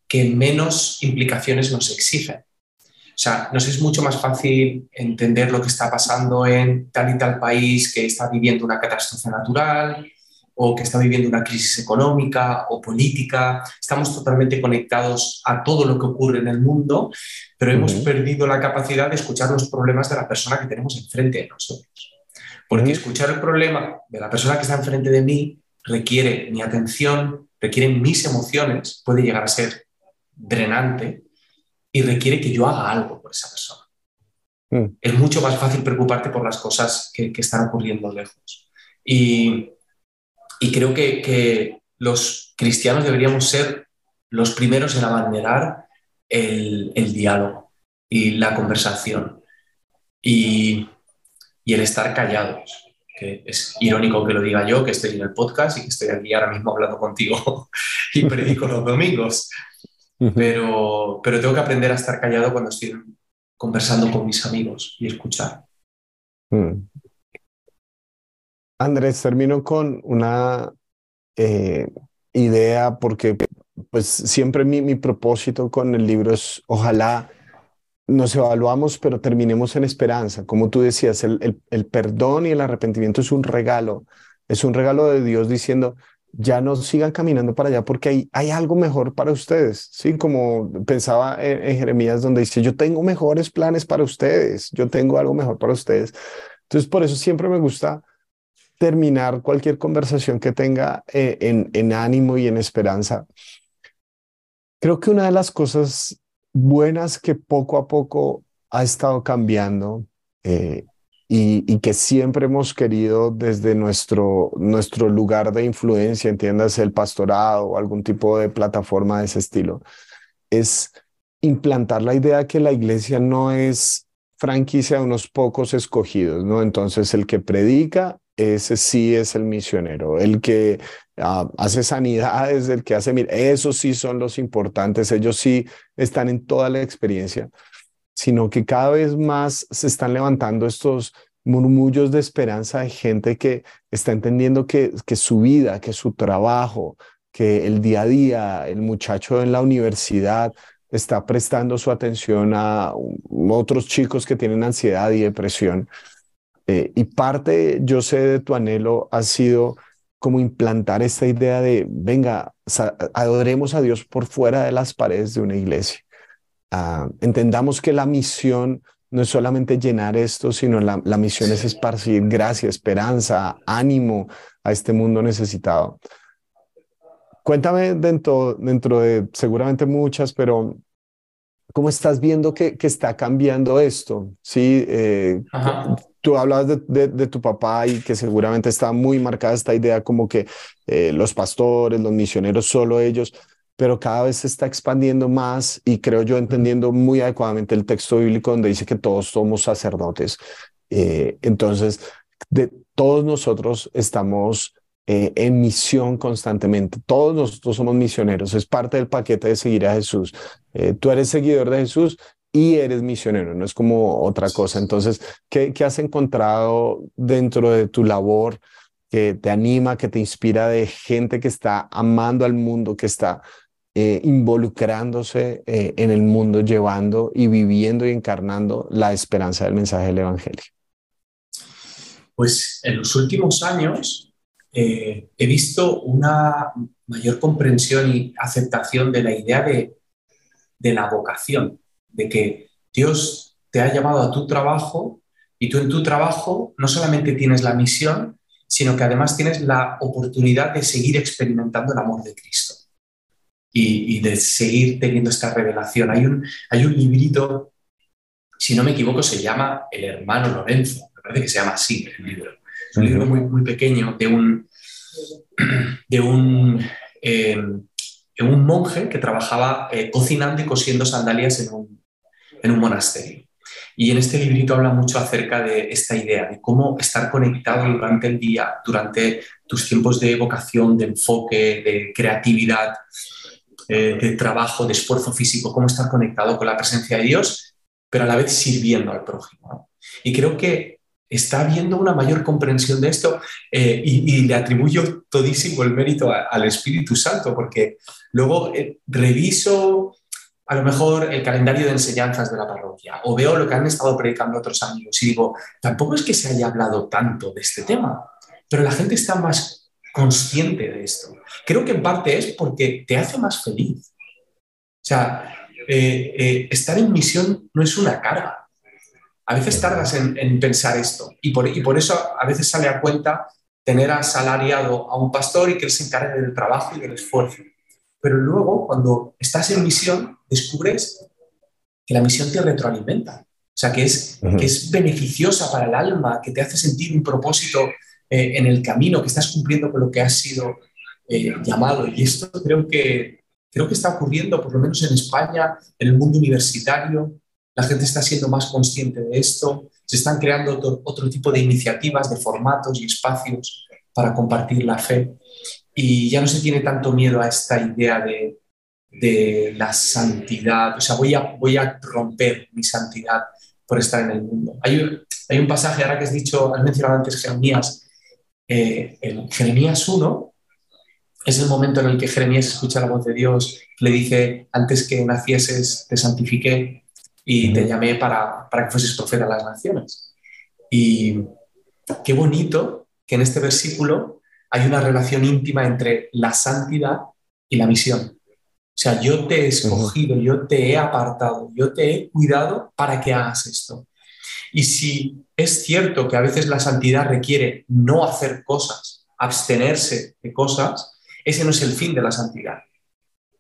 que menos implicaciones nos exigen. O sea, nos es mucho más fácil entender lo que está pasando en tal y tal país que está viviendo una catástrofe natural o que está viviendo una crisis económica o política. Estamos totalmente conectados a todo lo que ocurre en el mundo, pero hemos perdido la capacidad de escuchar los problemas de la persona que tenemos enfrente de nosotros. Porque escuchar el problema de la persona que está enfrente de mí requiere mi atención, requiere mis emociones, puede llegar a ser drenante y requiere que yo haga algo por esa persona. Mm. Es mucho más fácil preocuparte por las cosas que, están ocurriendo lejos. Y, creo que, los cristianos deberíamos ser los primeros en abanderar el, diálogo y la conversación y, y, el estar callados. Que es irónico que lo diga yo, que estoy en el podcast y que estoy aquí ahora mismo hablando contigo [LAUGHS] y predico los domingos pero, pero tengo que aprender a estar callado cuando estoy conversando con mis amigos y escuchar. Andrés, termino con una eh, idea porque pues siempre mi, mi propósito con el libro es ojalá nos evaluamos, pero terminemos en esperanza. Como tú decías, el, el, perdón y el arrepentimiento es un regalo, es un regalo de Dios diciendo, ya no sigan caminando para allá porque hay, hay algo mejor para ustedes, ¿sí? Como pensaba en, Jeremías donde dice, yo tengo mejores planes para ustedes, yo tengo algo mejor para ustedes. Entonces, por eso siempre me gusta terminar cualquier conversación que tenga eh, en, ánimo y en esperanza. Creo que una de las cosas buenas que poco a poco ha estado cambiando eh, y, que siempre hemos querido desde nuestro, nuestro lugar de influencia, entiendas el pastorado o algún tipo de plataforma de ese estilo, es implantar la idea que la iglesia no es franquicia de unos pocos escogidos, ¿no? Entonces el que predica, ese sí es el misionero, el que ah, hace sanidades, el que hace, mira, esos sí son los importantes, ellos sí están en toda la experiencia sino que cada vez más se están levantando estos murmullos de esperanza de gente que está entendiendo que, que su vida, que su trabajo, que el día a día, el muchacho en la universidad está prestando su atención a otros chicos que tienen ansiedad y depresión. Eh, y parte, yo sé, de tu anhelo ha sido como implantar esta idea de, venga, adoremos a Dios por fuera de las paredes de una iglesia. Ah, entendamos que la misión no es solamente llenar esto, sino la, la misión es esparcir gracia, esperanza, ánimo a este mundo necesitado. Cuéntame dentro, dentro de seguramente muchas, pero ¿cómo estás viendo que, que está cambiando esto? Sí, eh, tú hablabas de, de, tu papá y que seguramente está muy marcada esta idea como que eh, los pastores, los misioneros, solo ellos, pero cada vez se está expandiendo más y creo yo entendiendo muy adecuadamente el texto bíblico donde dice que todos somos sacerdotes. Eh, entonces, de, todos nosotros estamos eh, en misión constantemente. Todos nosotros somos misioneros. Es parte del paquete de seguir a Jesús. Eh, tú eres seguidor de Jesús y eres misionero, no es como otra cosa. Entonces, ¿qué, ¿qué has encontrado dentro de tu labor que te anima, que te inspira de gente que está amando al mundo, que está eh, involucrándose eh, en el mundo, llevando y viviendo y encarnando la esperanza del mensaje del Evangelio? Pues en los últimos años he visto una mayor comprensión y aceptación de la idea de, de la vocación, de que Dios te ha llamado a tu trabajo y tú en tu trabajo no solamente tienes la misión, sino que además tienes la oportunidad de seguir experimentando el amor de Cristo y, de seguir teniendo esta revelación. Hay un, hay un librito, si no me equivoco, se llama El hermano Lorenzo, me parece que se llama así el libro. Es un libro muy, muy pequeño de un, de un, eh, un monje que trabajaba eh, cocinando y cosiendo sandalias en un, en un monasterio. Y en este librito habla mucho acerca de esta idea, de cómo estar conectado durante el día, durante tus tiempos de vocación, de enfoque, de creatividad, eh, de trabajo, de esfuerzo físico, cómo estar conectado con la presencia de Dios, pero a la vez sirviendo al prójimo. Y creo que está habiendo una mayor comprensión de esto eh, y, le atribuyo todísimo el mérito al Espíritu Santo, porque luego eh, reviso a lo mejor el calendario de enseñanzas de la parroquia o veo lo que han estado predicando otros amigos y digo, tampoco es que se haya hablado tanto de este tema, pero la gente está más consciente de esto. Creo que en parte es porque te hace más feliz. O sea, eh, eh, estar en misión no es una carga. A veces tardas en, pensar esto y por, y por eso a veces sale a cuenta tener asalariado a un pastor y que él se encargue del trabajo y del esfuerzo pero luego cuando estás en misión descubres que la misión te retroalimenta, o sea, que es, que es beneficiosa para el alma, que te hace sentir un propósito eh, en el camino, que estás cumpliendo con lo que has sido eh, llamado. Y esto creo que, creo que está ocurriendo, por lo menos en España, en el mundo universitario. La gente está siendo más consciente de esto. Se están creando otro tipo de iniciativas, de formatos y espacios para compartir la fe y ya no se tiene tanto miedo a esta idea de, de la santidad, o sea, voy a, voy a romper mi santidad por estar en el mundo. Hay un, hay un pasaje, ahora que has dicho, has mencionado antes Jeremías, eh, en Jeremías 1 es el momento en el que Jeremías escucha la voz de Dios, le dice, antes que nacieses te santifiqué y te llamé para, para que fueses profeta a las naciones. Y qué bonito que en este versículo hay una relación íntima entre la santidad y la misión. O sea, yo te he escogido, yo te he apartado, yo te he cuidado para que hagas esto. Y si es cierto que a veces la santidad requiere no hacer cosas, abstenerse de cosas, ese no es el fin de la santidad.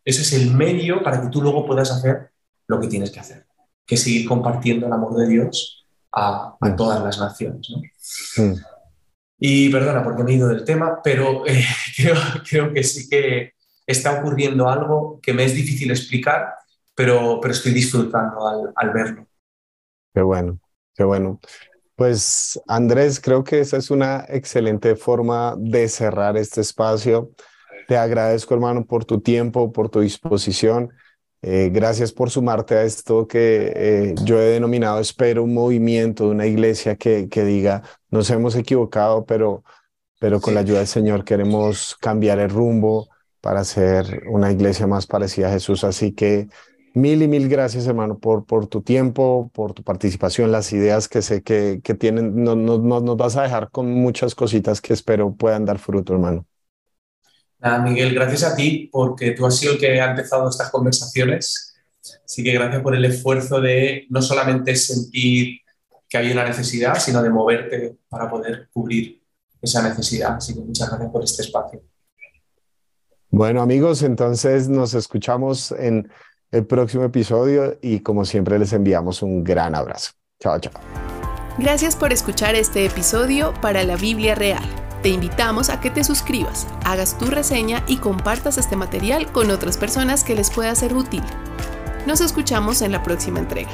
Ese es el medio para que tú luego puedas hacer lo que tienes que hacer, que es seguir compartiendo el amor de Dios a, mm. todas las naciones. ¿no? Mm. Y perdona porque me he ido del tema, pero eh, [LAUGHS] creo, que sí que está ocurriendo algo que me es difícil explicar, pero, pero estoy disfrutando al, al verlo. Qué bueno, qué bueno. Pues Andrés, creo que esa es una excelente forma de cerrar este espacio. Te agradezco, hermano, por tu tiempo, por tu disposición. Eh, gracias por sumarte a esto que eh, yo he denominado, espero, un movimiento de una iglesia que, que diga, nos hemos equivocado, pero, pero con la ayuda del Señor queremos cambiar el rumbo para ser una iglesia más parecida a Jesús. Así que mil y mil gracias, hermano, por, por tu tiempo, por tu participación, las ideas que sé que, que tienen, no, no, nos vas a dejar con muchas cositas que espero puedan dar fruto, hermano. Miguel, gracias a ti porque tú has sido el que ha empezado estas conversaciones. Así que gracias por el esfuerzo de no solamente sentir que hay una necesidad, sino de moverte para poder cubrir esa necesidad. Así que muchas gracias por este espacio. Bueno amigos, entonces nos escuchamos en el próximo episodio y como siempre les enviamos un gran abrazo. Chao, chao. Gracias por escuchar este episodio para la Biblia Real. Te invitamos a que te suscribas, hagas tu reseña y compartas este material con otras personas que les pueda ser útil. Nos escuchamos en la próxima entrega.